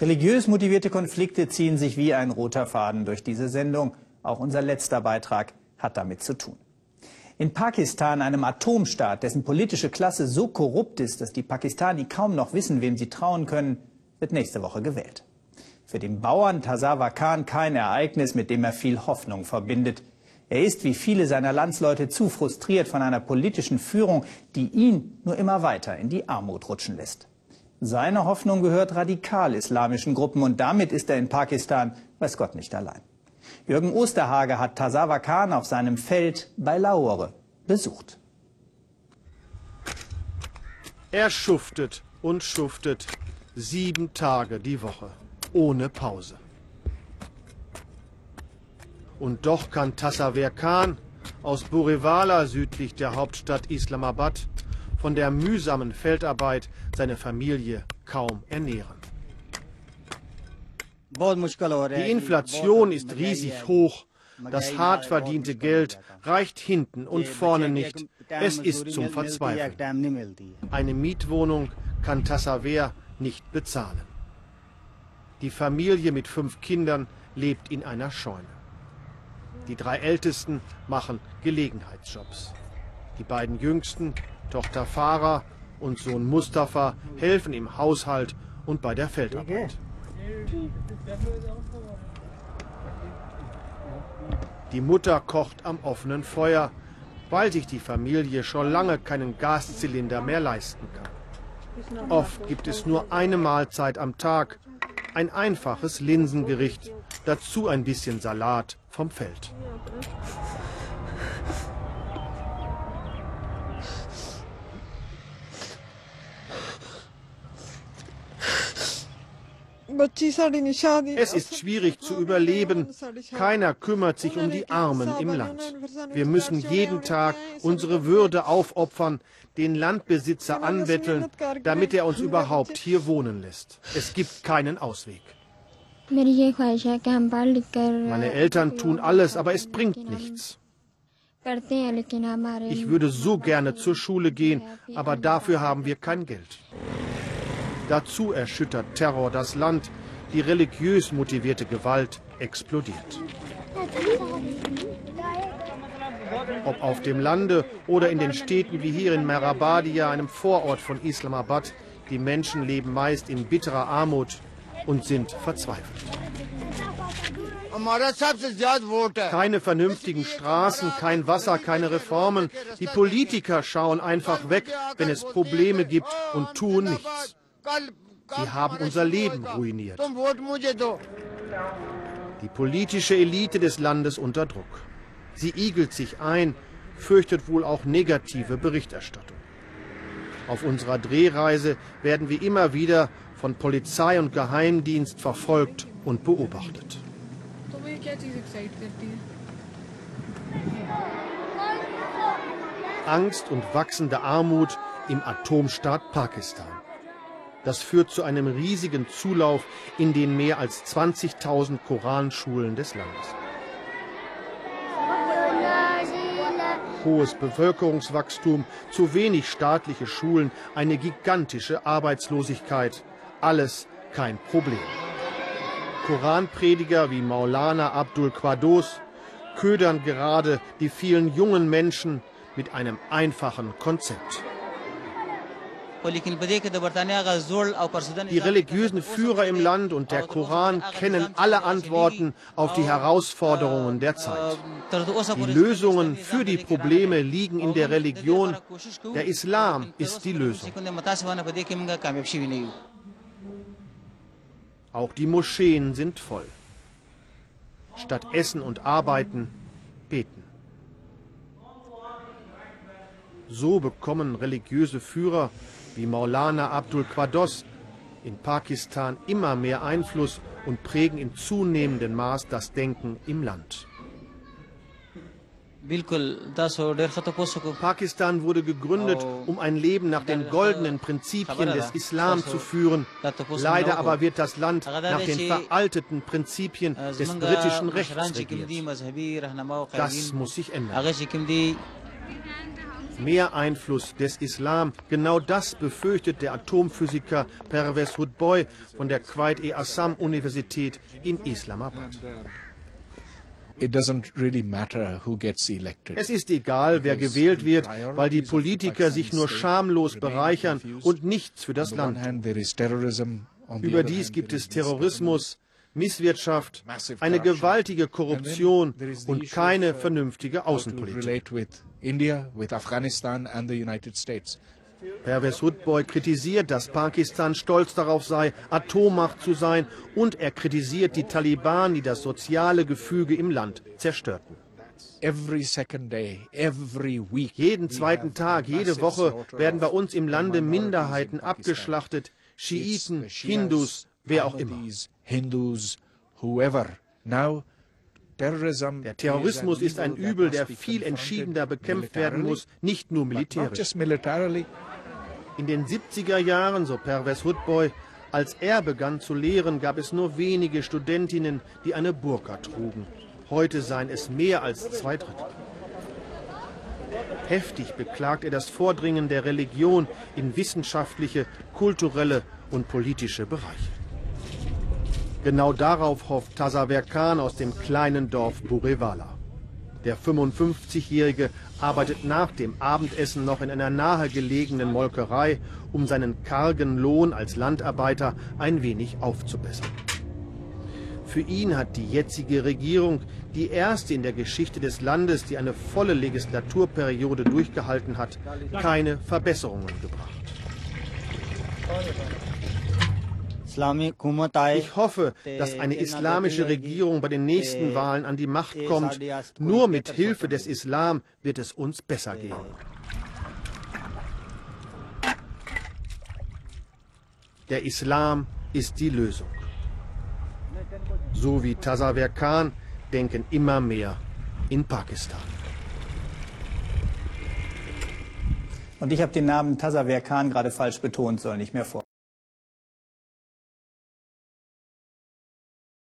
Religiös motivierte Konflikte ziehen sich wie ein roter Faden durch diese Sendung. Auch unser letzter Beitrag hat damit zu tun. In Pakistan, einem Atomstaat, dessen politische Klasse so korrupt ist, dass die Pakistani kaum noch wissen, wem sie trauen können, wird nächste Woche gewählt. Für den Bauern Tasawa Khan kein Ereignis, mit dem er viel Hoffnung verbindet. Er ist, wie viele seiner Landsleute, zu frustriert von einer politischen Führung, die ihn nur immer weiter in die Armut rutschen lässt. Seine Hoffnung gehört radikal-islamischen Gruppen und damit ist er in Pakistan, weiß Gott nicht allein. Jürgen Osterhage hat Tasawa Khan auf seinem Feld bei Lahore besucht. Er schuftet und schuftet sieben Tage die Woche, ohne Pause. Und doch kann Tassaver Khan aus Burewala südlich der Hauptstadt Islamabad von der mühsamen Feldarbeit seine Familie kaum ernähren. Die Inflation ist riesig hoch. Das hart verdiente Geld reicht hinten und vorne nicht. Es ist zum Verzweifeln. Eine Mietwohnung kann Tassaver nicht bezahlen. Die Familie mit fünf Kindern lebt in einer Scheune. Die drei Ältesten machen Gelegenheitsjobs. Die beiden Jüngsten, Tochter Farah und Sohn Mustafa, helfen im Haushalt und bei der Feldarbeit. Die Mutter kocht am offenen Feuer, weil sich die Familie schon lange keinen Gaszylinder mehr leisten kann. Oft gibt es nur eine Mahlzeit am Tag, ein einfaches Linsengericht, dazu ein bisschen Salat vom Feld. Es ist schwierig zu überleben. Keiner kümmert sich um die Armen im Land. Wir müssen jeden Tag unsere Würde aufopfern, den Landbesitzer anbetteln, damit er uns überhaupt hier wohnen lässt. Es gibt keinen Ausweg. Meine Eltern tun alles, aber es bringt nichts. Ich würde so gerne zur Schule gehen, aber dafür haben wir kein Geld. Dazu erschüttert Terror das Land, die religiös motivierte Gewalt explodiert. Ob auf dem Lande oder in den Städten wie hier in Merabadia, einem Vorort von Islamabad, die Menschen leben meist in bitterer Armut und sind verzweifelt. Keine vernünftigen Straßen, kein Wasser, keine Reformen. Die Politiker schauen einfach weg, wenn es Probleme gibt und tun nichts. Sie haben unser Leben ruiniert. Die politische Elite des Landes unter Druck. Sie igelt sich ein, fürchtet wohl auch negative Berichterstattung. Auf unserer Drehreise werden wir immer wieder von Polizei und Geheimdienst verfolgt und beobachtet. Angst und wachsende Armut im Atomstaat Pakistan. Das führt zu einem riesigen Zulauf in den mehr als 20.000 Koranschulen des Landes. Hohes Bevölkerungswachstum, zu wenig staatliche Schulen, eine gigantische Arbeitslosigkeit. Alles kein Problem. Koranprediger wie Maulana Abdul Qados ködern gerade die vielen jungen Menschen mit einem einfachen Konzept. Die religiösen Führer im Land und der Koran kennen alle Antworten auf die Herausforderungen der Zeit. Die Lösungen für die Probleme liegen in der Religion. Der Islam ist die Lösung. Auch die Moscheen sind voll. Statt Essen und Arbeiten beten. So bekommen religiöse Führer wie Maulana Abdul Qados in Pakistan immer mehr Einfluss und prägen in zunehmendem Maß das Denken im Land. Pakistan wurde gegründet, um ein Leben nach den goldenen Prinzipien des Islam zu führen. Leider aber wird das Land nach den veralteten Prinzipien des britischen Rechts regiert. Das muss sich ändern. Mehr Einfluss des Islam. Genau das befürchtet der Atomphysiker Pervez Hudboy von der Quaid-e-Assam-Universität in Islamabad. Es ist egal, wer gewählt wird, weil die Politiker sich nur schamlos bereichern und nichts für das Land. Überdies gibt es Terrorismus, Misswirtschaft, eine gewaltige Korruption und keine vernünftige Außenpolitik. Pervez Hudboy kritisiert, dass Pakistan stolz darauf sei, Atommacht zu sein, und er kritisiert die Taliban, die das soziale Gefüge im Land zerstörten. Jeden zweiten Tag, jede Woche werden bei uns im Lande Minderheiten abgeschlachtet, Schiiten, Hindus, wer auch immer. Der Terrorismus ist ein Übel, der viel entschiedener bekämpft werden muss, nicht nur militärisch. In den 70er Jahren, so Pervez Hudboy, als er begann zu lehren, gab es nur wenige Studentinnen, die eine Burka trugen. Heute seien es mehr als zwei Drittel. Heftig beklagt er das Vordringen der Religion in wissenschaftliche, kulturelle und politische Bereiche. Genau darauf hofft Tasaver Khan aus dem kleinen Dorf Burewala. Der 55-Jährige arbeitet nach dem Abendessen noch in einer nahegelegenen Molkerei, um seinen kargen Lohn als Landarbeiter ein wenig aufzubessern. Für ihn hat die jetzige Regierung, die erste in der Geschichte des Landes, die eine volle Legislaturperiode durchgehalten hat, keine Verbesserungen gebracht. Ich hoffe, dass eine islamische Regierung bei den nächsten Wahlen an die Macht kommt. Nur mit Hilfe des Islam wird es uns besser gehen. Der Islam ist die Lösung. So wie Tasaver Khan denken immer mehr in Pakistan. Und ich habe den Namen Tasaver Khan gerade falsch betont, soll nicht mehr vor.